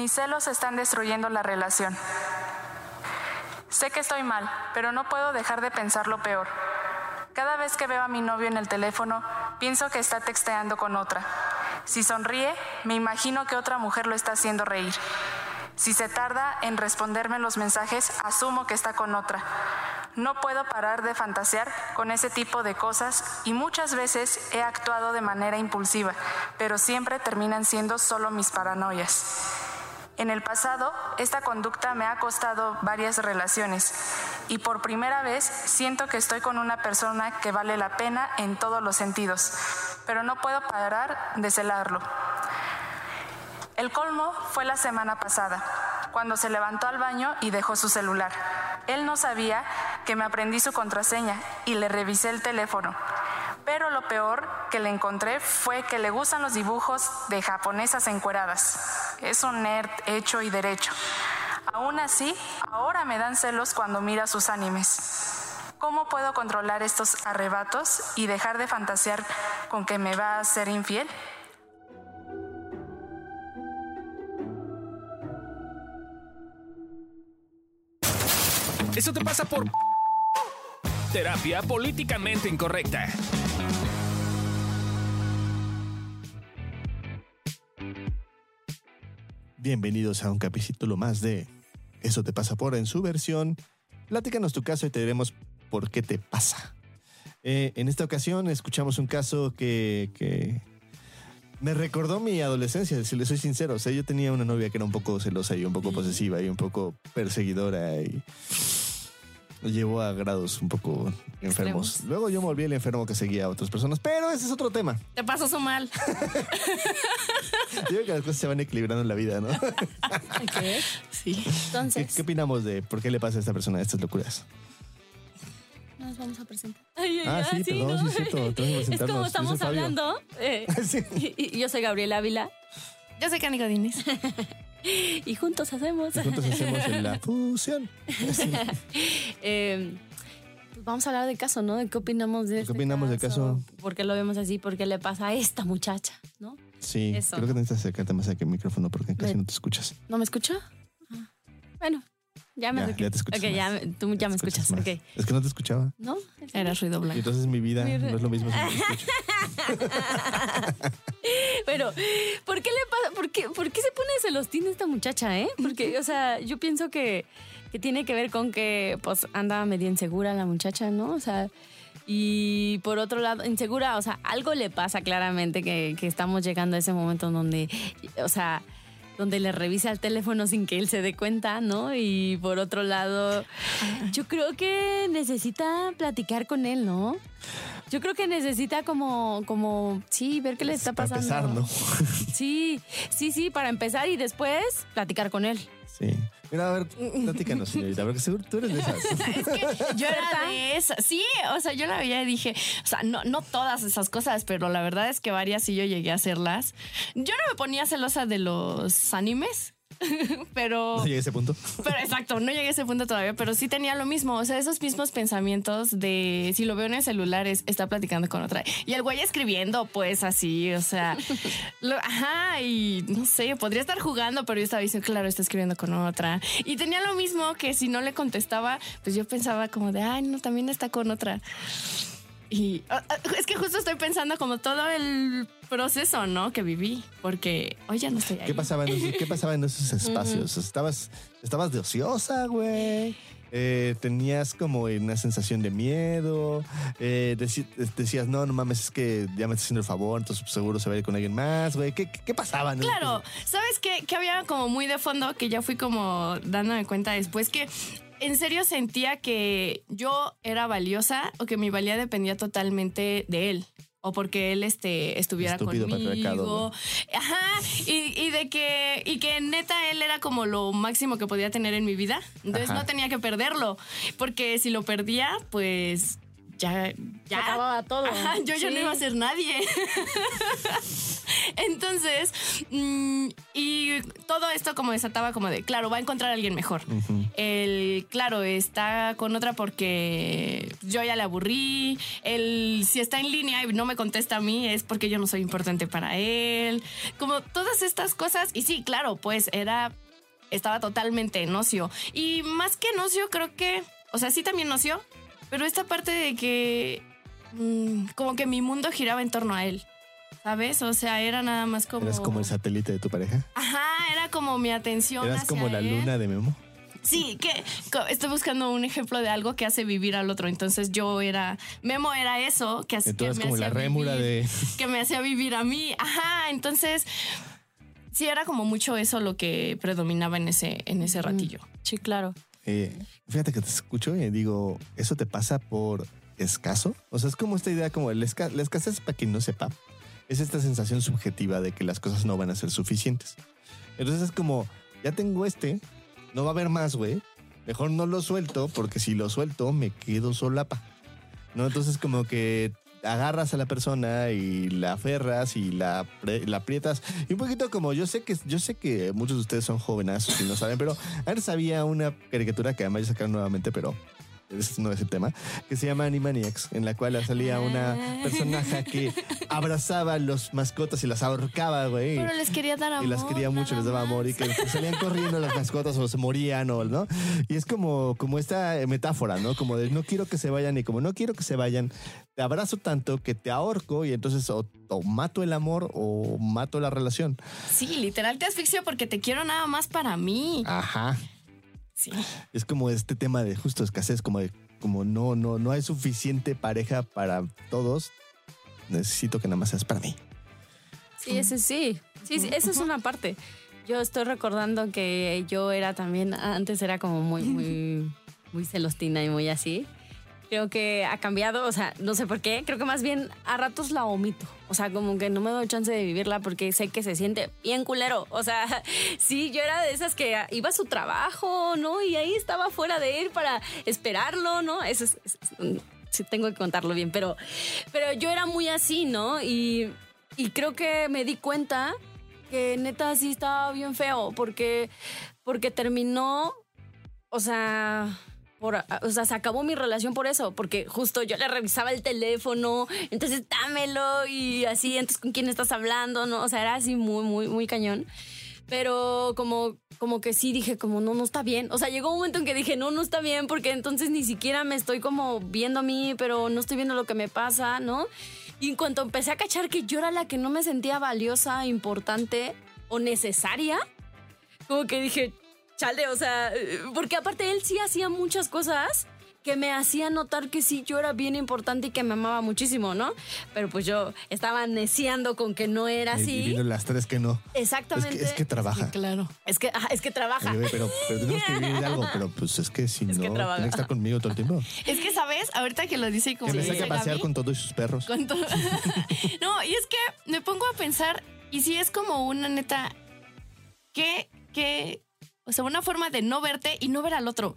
Mis celos están destruyendo la relación. Sé que estoy mal, pero no puedo dejar de pensar lo peor. Cada vez que veo a mi novio en el teléfono, pienso que está texteando con otra. Si sonríe, me imagino que otra mujer lo está haciendo reír. Si se tarda en responderme los mensajes, asumo que está con otra. No puedo parar de fantasear con ese tipo de cosas y muchas veces he actuado de manera impulsiva, pero siempre terminan siendo solo mis paranoias. En el pasado, esta conducta me ha costado varias relaciones y por primera vez siento que estoy con una persona que vale la pena en todos los sentidos, pero no puedo parar de celarlo. El colmo fue la semana pasada, cuando se levantó al baño y dejó su celular. Él no sabía que me aprendí su contraseña y le revisé el teléfono. Pero lo peor que le encontré fue que le gustan los dibujos de japonesas encueradas. Es un nerd hecho y derecho. Aún así, ahora me dan celos cuando mira sus animes. ¿Cómo puedo controlar estos arrebatos y dejar de fantasear con que me va a ser infiel? Eso te pasa por terapia políticamente incorrecta. Bienvenidos a un capítulo más de Eso te pasa por en su versión. Platícanos tu caso y te diremos por qué te pasa. Eh, en esta ocasión escuchamos un caso que, que me recordó mi adolescencia, si le soy sincero. O sea, yo tenía una novia que era un poco celosa y un poco posesiva y un poco perseguidora y llevó a grados un poco enfermos. Extremos. Luego yo me volví el enfermo que seguía a otras personas, pero ese es otro tema. Te pasó su mal. Yo creo que las cosas se van equilibrando en la vida, ¿no? Sí. ¿Qué, Entonces, qué opinamos de por qué le pasa a esta persona estas locuras? nos vamos a presentar. Ay, ay, Ah, sí, ay, perdón, sí, es cierto, como estamos hablando. eh, Sí. y, y yo soy Gabriela Ávila. Yo soy Cani Godínez. y juntos hacemos. Y juntos hacemos la fusión. Eh, pues vamos a hablar del caso, ¿no? De qué opinamos de ¿Qué este opinamos del caso? ¿Por qué lo vemos así? ¿Por qué le pasa a esta muchacha? ¿No? Sí, Eso. creo que necesitas acercarte más aquí al micrófono porque casi Ven. no te escuchas. ¿No me escucha? Ah, Bueno, ya me Ya, ya te escuchas Ok, ya, más. me- tú ya me escuchas. Es que no te escuchaba. ¿No? Era ruido Y blanco. entonces mi vida Mi no es lo mismo si no te escucho. Pero, ¿por qué le pasa? ¿Por qué, por qué se pone celostín esta muchacha, eh? Porque, o sea, yo pienso que, que tiene que ver con que, pues, anda medio insegura la muchacha, ¿no? O sea, y por otro lado, insegura, o sea, algo le pasa claramente que, que estamos llegando a ese momento en donde, o sea, donde le revisa el teléfono sin que él se dé cuenta, ¿no? Y por otro lado, yo creo que necesita platicar con él, ¿no? Yo creo que necesita como, como, sí, ver qué le está Para pasando. empezar, ¿no? Sí, sí, sí, para empezar y después platicar con él. Sí. Mira, a ver, platícanos, señorita, porque seguro tú eres de esas. Yo era de esa. Sí, o sea, yo la veía y dije, o sea, no, no todas esas cosas, pero la verdad es que varias sí yo llegué a hacerlas. Yo no me ponía celosa de los animes, pero. No llegué a ese punto. Pero exacto, no llegué a ese punto todavía, pero sí tenía lo mismo. O sea, esos mismos pensamientos de si lo veo en el celular, es, está platicando con otra. Y el güey escribiendo, pues así, o sea, lo- ajá, y no sé, podría estar jugando, pero yo estaba diciendo, claro, está escribiendo con otra. Y tenía lo mismo que si no le contestaba, pues yo pensaba como de, ay, no, también está con otra. Y ah, ah, es que justo estoy pensando como todo el proceso, ¿no? Que viví, porque hoy ya no estoy ahí. ¿Qué pasaba en esos, qué pasaba en esos espacios? ¿Estabas, estabas de ociosa, güey? Eh, tenías como una sensación de miedo. Eh, decías, no, no mames, es que ya me estás haciendo el favor, entonces seguro se va a ir con alguien más, güey. ¿Qué, qué, qué pasaba? Claro, ¿sabes qué? Que había como muy de fondo que ya fui como dándome cuenta después que en serio sentía que yo era valiosa o que mi valía dependía totalmente de él. O porque él este, estuviera Estúpido conmigo. Ajá. Y, y de que. Y que neta él era como lo máximo que podía tener en mi vida. Entonces Ajá. no tenía que perderlo. Porque si lo perdía, pues ya, Se ya acababa todo. Ajá, yo ya Sí. no iba a ser nadie. Entonces, mm, y todo esto como desataba como de, claro, va a encontrar a alguien mejor. El, claro, está con otra porque yo ya le aburrí. El, si está en línea y no me contesta a mí es porque yo no soy importante para él. Como todas estas cosas. Y sí, claro, pues era, estaba totalmente en ocio. Y más que en ocio, creo que, o sea, sí también en ocio, pero esta parte de que mm, como que mi mundo giraba en torno a él. ¿Sabes? O sea, era nada más como. Eras como el satélite de tu pareja. Ajá, era como mi atención. Eras hacia como la él. luna de Memo. Sí, que estoy buscando un ejemplo de algo que hace vivir al otro. Entonces yo era. Memo era eso que, que me como hacía la vivir, de... Que me hacía vivir a mí. Ajá, entonces. Sí, era como mucho eso lo que predominaba en ese, en ese ratillo. Sí, claro. Eh, fíjate que te escucho y digo, ¿eso te pasa por escaso? O sea, es como esta idea, como el esca- la escasez, para quien no sepa, es esta sensación subjetiva de que las cosas no van a ser suficientes. Entonces es como, ya tengo este, no va a haber más, güey. Mejor no lo suelto, porque si lo suelto me quedo solapa. ¿No? Entonces como que agarras a la persona y la aferras y la, la aprietas. Y un poquito como yo sé que yo sé que muchos de ustedes son jóvenes y no saben, pero antes había una caricatura que además ya sacaron nuevamente, pero ese no es el tema, que se llama Animaniacs, en la cual salía una personaje que abrazaba a los mascotas y las ahorcaba, güey. Pero les quería dar amor. Y las quería mucho, les daba amor y que después salían corriendo las mascotas o se morían o no. Y es como, como esta metáfora, ¿no? Como de no quiero que se vayan y como no quiero que se vayan, te abrazo tanto que te ahorco y entonces o, o mato el amor o mato la relación. Sí, literal te asfixio porque te quiero nada más para mí. Ajá. Sí. Es como este tema de justo escasez, como de como no, no, no hay suficiente pareja para todos. Necesito que nada más seas para mí. Sí, ese sí. Sí, sí, esa es una parte. Yo estoy recordando que yo era también, antes era como muy, muy, muy celostina y muy así. Creo que ha cambiado, o sea, no sé por qué, creo que más bien a ratos la omito. O sea, como que no me doy chance de vivirla porque sé que se siente bien culero. O sea, sí, yo era de esas que iba a su trabajo, ¿no? Y ahí estaba fuera de él para esperarlo, ¿no? Eso es, sí, tengo que contarlo bien, pero, pero yo era muy así, ¿no? Y, y creo que me di cuenta que neta sí estaba bien feo porque, porque terminó, o sea, por, o sea, se acabó mi relación por eso, porque justo yo le revisaba el teléfono, entonces dámelo y así, entonces con quién estás hablando, ¿no? O sea, era así muy, muy, muy cañón. Pero como, como que sí dije, como no, no está bien. O sea, llegó un momento en que dije, no, no está bien, porque entonces ni siquiera me estoy como viendo a mí, pero no estoy viendo lo que me pasa, ¿no? Y en cuanto empecé a cachar que yo era la que no me sentía valiosa, importante o necesaria, como que dije, chale, o sea, eh, porque aparte él sí hacía muchas cosas que me hacían notar que sí, yo era bien importante y que me amaba muchísimo, ¿no? Pero pues yo estaba neciando con que no era Y- Y así. vino las tres que no. Es Exactamente. que, es que trabaja. Claro. Es que, es que trabaja. Oye, pero, pero tenemos que vivir algo, pero pues es que si Es no, que trabaja. tiene que estar conmigo todo el tiempo. Es que, ¿sabes? Ahorita que lo dice y como Que me saque a pasear con todos sus perros. con to- no, y es que me pongo a pensar, y si es como una neta, que, que, o sea, una forma de no verte y no ver al otro.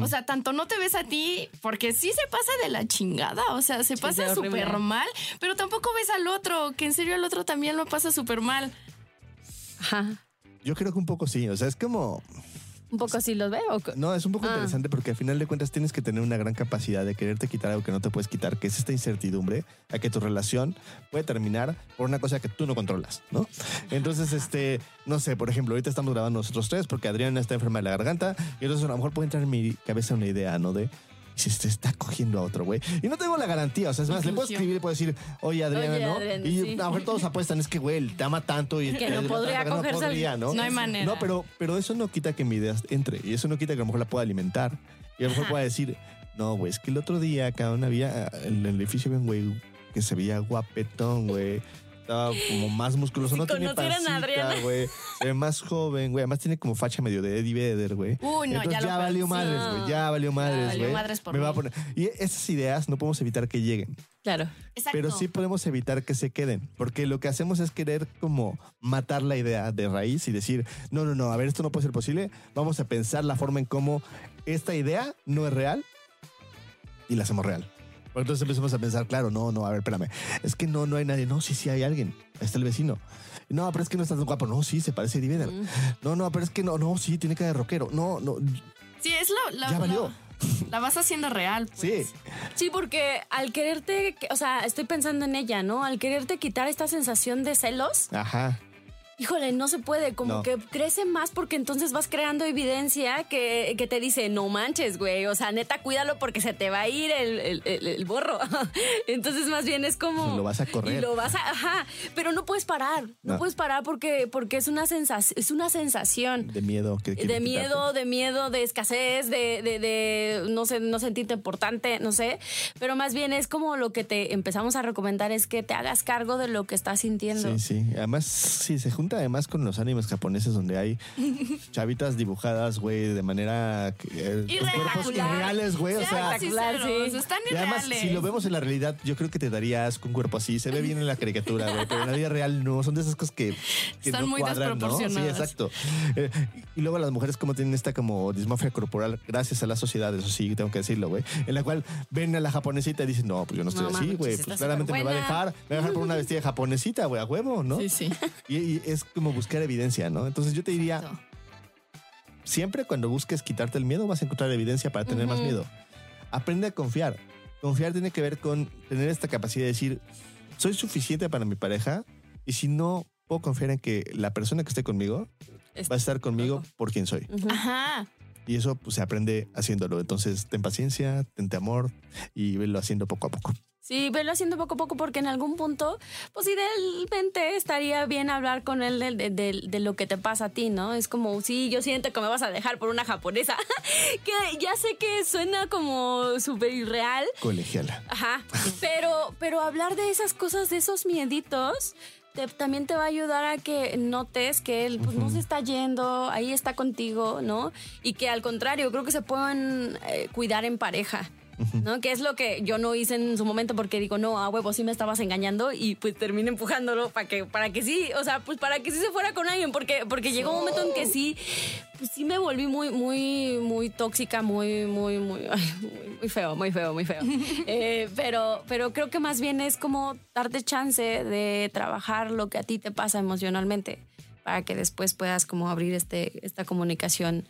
O sea, tanto no te ves a ti, porque sí se pasa de la chingada, o sea, se Sí, pasa súper mal, pero tampoco ves al otro, que en serio el otro también lo pasa súper mal. Ajá. Yo creo que un poco sí. O sea, es como. Un poco así los veo. No, es un poco Ah. interesante porque al final de cuentas tienes que tener una gran capacidad de quererte quitar algo que no te puedes quitar, que es esta incertidumbre a que tu relación puede terminar por una cosa que tú no controlas, ¿no? Entonces, este, no sé, por ejemplo, ahorita estamos grabando nosotros tres porque Adriana está enferma de la garganta y entonces a lo mejor puede entrar en mi cabeza una idea, ¿no? De "¿Y si se está cogiendo a otro, güey. Y no tengo la garantía, o sea, es más, le puedo escribir y puedo decir, oye, Adriana, Oye, ¿no? Y sí. a lo mejor todos apuestan, es que, güey, él te ama tanto y Que no podría no podría, ¿no? No hay manera. No, pero, pero eso no quita que mi idea entre y eso no quita que a lo mejor la pueda alimentar. Y a lo mejor pueda decir, no, güey, es que el otro día acá una había, en el edificio había un güey que se veía guapetón, güey. Estaba como más musculoso, Si no tiene pancita, güey. Se ve más joven, güey. Además tiene como facha medio de Eddie Vedder, güey. Uy, no, Entonces ya lo ya valió madres, güey. Ya valió madres, valió güey. madres por Me va a mí. poner... Y esas ideas no podemos evitar que lleguen. Claro. Exacto. Pero sí podemos evitar que se queden, porque lo que hacemos es querer como matar la idea de raíz y decir, no, no, no, a ver, esto no puede ser posible, vamos a pensar la forma en cómo esta idea no es real y la hacemos real. Porque entonces empezamos a pensar, claro, no, no, a ver, espérame. Es que no, no hay nadie. No, sí, sí hay alguien. Ahí está el vecino. No, pero es que no está tan guapo. No, sí, se parece a Eddie Vedder. No, no, pero es que no, no, sí, tiene cara de rockero. No, no, Sí, es lo, la, ya valió. La, la vas haciendo real. pues. Sí. Sí, porque al quererte, o sea, estoy pensando en ella, ¿no? Al quererte quitar esta sensación de celos, Ajá. Híjole, no se puede, como No. que crece más porque entonces vas creando evidencia que, que te dice, no manches, güey, o sea, neta, cuídalo porque se te va a ir el, el- el- el borro. entonces más bien es como... Lo vas a correr. Y lo vas a... Ajá, pero no puedes parar, no, No. puedes parar porque, porque es, una sensación, es una sensación. De miedo. Que De quitarte. miedo, de miedo, de escasez, de, de, de no sé, no sentirte importante, no sé. Pero más bien es como lo que te empezamos a recomendar es que te hagas cargo de lo que estás sintiendo. Sí, sí. Además, sí, se junta además con los animes japoneses donde hay chavitas dibujadas, güey, de manera... eh, con Irreal. cuerpos irreales, güey. O sea, sí. Están y además, irreales. si lo vemos en la realidad, yo creo que te daría asco un cuerpo así. Se ve bien en la caricatura, güey, pero en la vida real no. Son de esas cosas que, que Están no muy cuadran, ¿no? Sí, exacto. Eh, y luego las mujeres como tienen esta como dismorfia corporal gracias a la sociedad, eso sí, tengo que decirlo, güey, en la cual ven a la japonesita y dicen, no, pues yo no estoy No, así, güey. Pues claramente me va a dejar, me va a dejar por una vestida japonesita, güey, a huevo, ¿no? Sí, sí. Y, y es como buscar evidencia, ¿no? Entonces yo te diría, Exacto. siempre cuando busques quitarte el miedo vas a encontrar evidencia para tener más miedo. Aprende a confiar. Confiar tiene que ver con tener esta capacidad de decir, soy suficiente para mi pareja y si no puedo confiar en que la persona que esté conmigo Es- va a estar conmigo por quien soy. Ajá. Y eso pues, se aprende haciéndolo. Entonces, ten paciencia, tente amor y velo haciendo poco a poco. Sí, velo haciendo poco a poco porque en algún punto, pues idealmente estaría bien hablar con él de, de- de- de lo que te pasa a ti, ¿no? Es como, sí, yo siento que me vas a dejar por una japonesa, que ya sé que suena como súper irreal, Colegiala. Ajá. Pero, pero hablar de esas cosas, de esos mieditos, te- también te va a ayudar a que notes que él pues, no se está yendo, ahí está contigo, ¿no? Y que al contrario, creo que se pueden eh, cuidar en pareja. ¿No? Que es lo que yo no hice en su momento porque digo, no, a huevo, sí me estabas engañando y pues terminé empujándolo para que, para que sí, o sea, pues para que sí se fuera con alguien, porque, porque llegó un momento en que sí, pues sí me volví muy, muy, muy tóxica, muy, muy, muy, muy feo, muy feo, muy feo. Eh, pero, pero creo que más bien es como darte chance de trabajar lo que a ti te pasa emocionalmente para que después puedas como abrir este, esta comunicación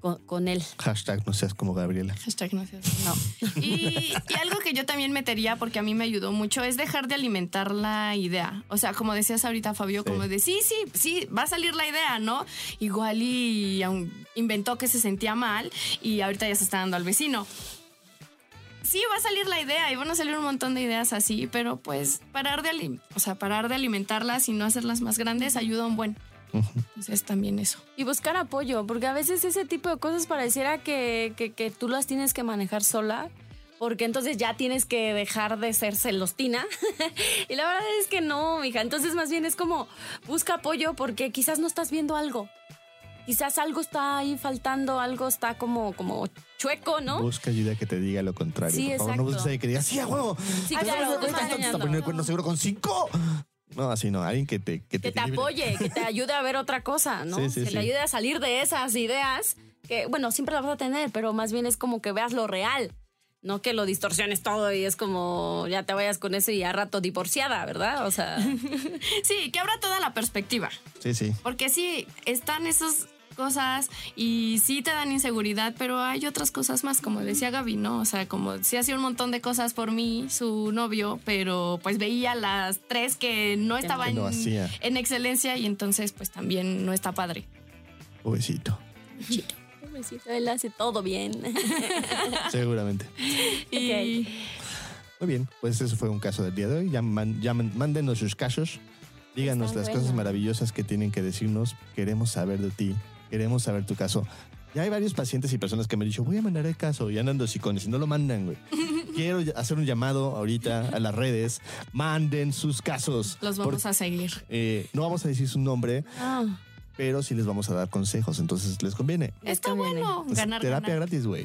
con, con él. Hashtag no seas como Gabriela. Hashtag no seas- No. Y, y algo que yo también metería, porque a mí me ayudó mucho, es dejar de alimentar la idea. O sea, como decías ahorita, Fabio, como de sí, sí, sí, va a salir la idea, ¿no? Igual y aun- inventó que se sentía mal y ahorita ya se está dando al vecino. Sí, va a salir la idea y van a salir un montón de ideas así, pero pues parar de, alim- o sea, parar de alimentarlas y no hacerlas más grandes ayuda un buen. Entonces también eso. Y buscar apoyo, porque a veces ese tipo de cosas pareciera que, que, que tú las tienes que manejar sola, porque entonces ya tienes que dejar de ser celostina. y la verdad es que no, mija. Entonces más bien es como busca apoyo porque quizás no estás viendo algo. Quizás algo está ahí faltando, algo está como, como chueco, ¿no? Busca ayuda que te diga lo contrario. Sí, por favor, no exacto. busques a que diga, sí, a huevo. Sí, claro, te engañando. poniendo el cuerno seguro con cinco. No, así no. Alguien que te que que te apoye, que te ayude a ver otra cosa, ¿no? Sí, sí, que sí. te ayude a salir de esas ideas que, bueno, siempre las vas a tener, pero más bien es como que veas lo real. No que lo distorsiones todo y es como ya te vayas con eso y a rato divorciada, ¿verdad? O sea, Sí, que abra toda la perspectiva. Sí, sí. Porque sí, están esas cosas y sí te dan inseguridad, pero hay otras cosas más, como decía Gaby, ¿no? O sea, como sí hacía un montón de cosas por mí, su novio, pero pues veía las tres que no estaban no en excelencia y entonces pues también no está padre. Pobrecito. pobrecito, él hace todo bien. Seguramente. Y Muy bien, pues eso fue un caso del día de hoy. Ya, man- ya man- mándenos sus casos. Díganos Está las bueno. cosas maravillosas que tienen que decirnos. Queremos saber de ti. Queremos saber tu caso. Ya hay varios pacientes y personas que me han dicho, voy a mandar el caso y andan de hocicones y no lo mandan, güey. Quiero hacer un llamado ahorita a las redes. Manden sus casos. los vamos Por- a seguir. eh, no vamos a decir su nombre, Ah, pero sí les vamos a dar consejos. Entonces les conviene. Está bueno ganar, terapia ganar. gratis, güey.